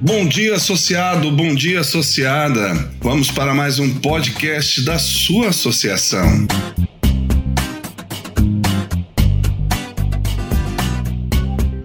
Bom dia, associado, bom dia, associada. Vamos para mais um podcast da sua associação.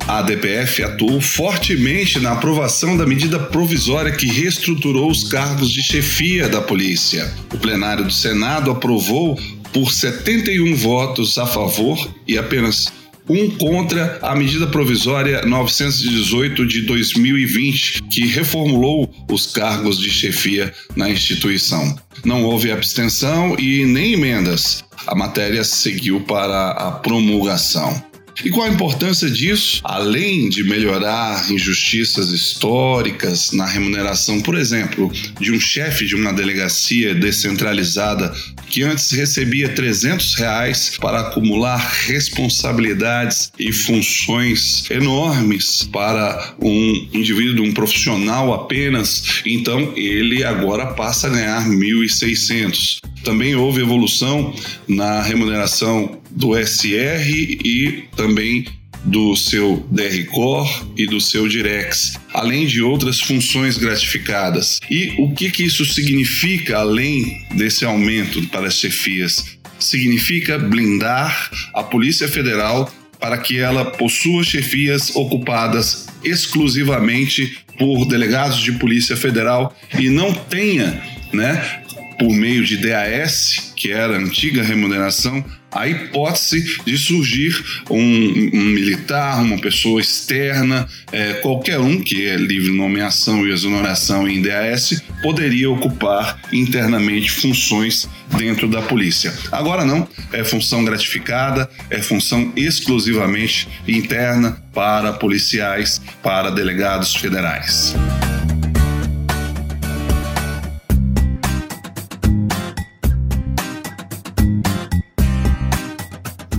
A ADPF atuou fortemente na aprovação da medida provisória que reestruturou os cargos de chefia da polícia. O plenário do Senado aprovou por 71 votos a favor e apenas um contra a medida provisória 918 de 2020, que reformulou os cargos de chefia na instituição. Não houve abstenção e nem emendas. A matéria seguiu para a promulgação. E qual a importância disso? Além de melhorar injustiças históricas na remuneração, por exemplo, de um chefe de uma delegacia descentralizada que antes recebia 300 reais para acumular responsabilidades e funções enormes para um indivíduo, um profissional apenas, então ele agora passa a ganhar 1.600. Também houve evolução na remuneração do SR e também do seu DR Core e do seu Direx, além de outras funções gratificadas. E o que, que isso significa além desse aumento para as chefias? Significa blindar a Polícia Federal para que ela possua chefias ocupadas exclusivamente por delegados de Polícia Federal e não tenha, né, por meio de DAS, que era a antiga remuneração, a hipótese de surgir um, um militar, uma pessoa externa, é, qualquer um que é livre nomeação e exoneração em DAS, poderia ocupar internamente funções dentro da polícia. Agora não, é função gratificada, é função exclusivamente interna para policiais, para delegados federais.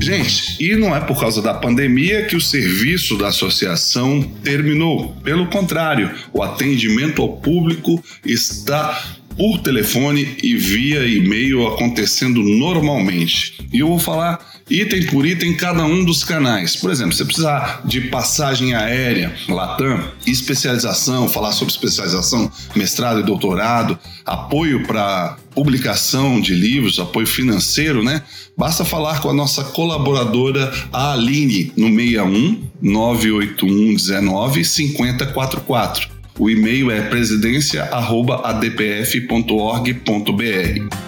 Gente, e não é por causa da pandemia que o serviço da associação terminou. Pelo contrário, o atendimento ao público está por telefone e via e-mail acontecendo normalmente. E eu vou falar item por item cada um dos canais. Por exemplo, se precisar de passagem aérea, Latam, especialização, falar sobre especialização, mestrado e doutorado, apoio para publicação de livros, apoio financeiro, né? Basta falar com a nossa colaboradora a Aline no 61 981 19 5044. O e-mail é presidência@adpf.org.br.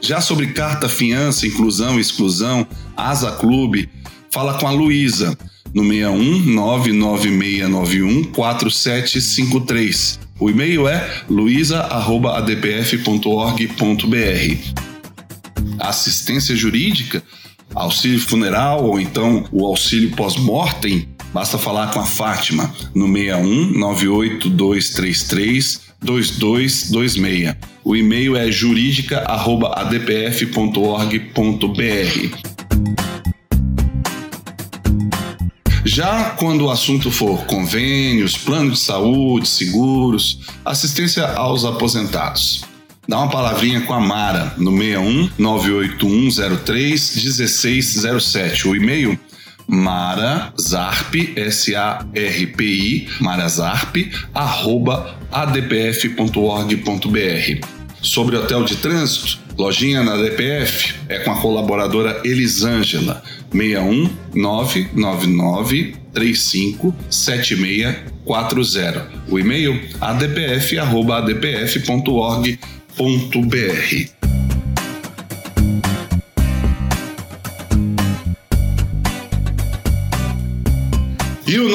Já sobre carta, fiança, inclusão, exclusão, Asa Clube, fala com a Luísa no 61 99691 4753. O e-mail é luisa@adpf.org.br. Assistência jurídica, auxílio funeral ou então o auxílio pós-mortem, basta falar com a Fátima no 61 98233 2226. O e-mail é jurídica@adpf.org.br. Já quando o assunto for convênios, plano de saúde, seguros, assistência aos aposentados. Dá uma palavrinha com a Mara no 61 98103 1607. O e-mail marazarp, S-A-R-P-I, marazarp, arroba adpf.org.br. Sobre hotel de trânsito, lojinha na DPF é com a colaboradora Elisângela, 61 999 35 7640. O e-mail adpf.adpf.org.br.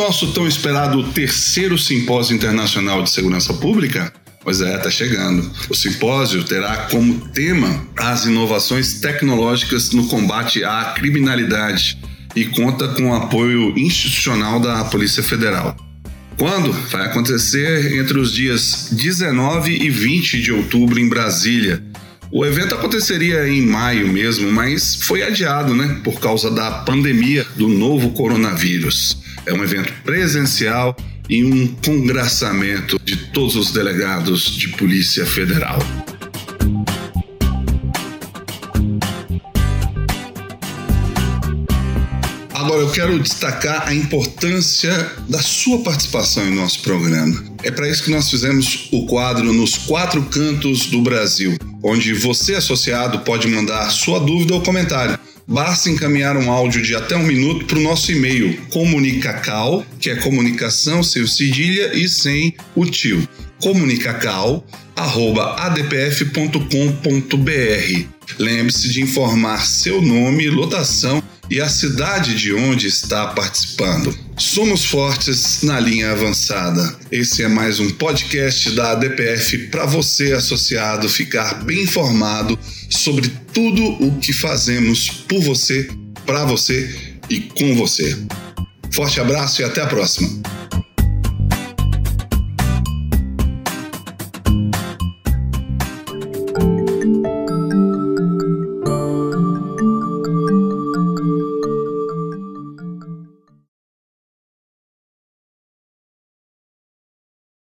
nosso tão esperado terceiro simpósio internacional de segurança pública? Pois é, está chegando. O simpósio terá como tema as inovações tecnológicas no combate à criminalidade e conta com o apoio institucional da Polícia Federal. Quando? Vai acontecer entre os dias 19 e 20 de outubro em Brasília. O evento aconteceria em maio mesmo, mas foi adiado, né, por causa da pandemia do novo coronavírus. É um evento presencial e um congraçamento de todos os delegados de Polícia Federal. Agora eu quero destacar a importância da sua participação em nosso programa. É para isso que nós fizemos o quadro Nos Quatro Cantos do Brasil, onde você, associado, pode mandar sua dúvida ou comentário. Basta encaminhar um áudio de até um minuto para o nosso e-mail comunicacal, que é comunicação sem cedilha e sem o tio, comunicacal@adpf.com.br. Lembre-se de informar seu nome, lotação e a cidade de onde está participando. Somos fortes na linha avançada. Esse é mais um podcast da ADPF para você, associado, ficar bem informado sobre tudo o que fazemos por você, para você e com você. Forte abraço e até a próxima.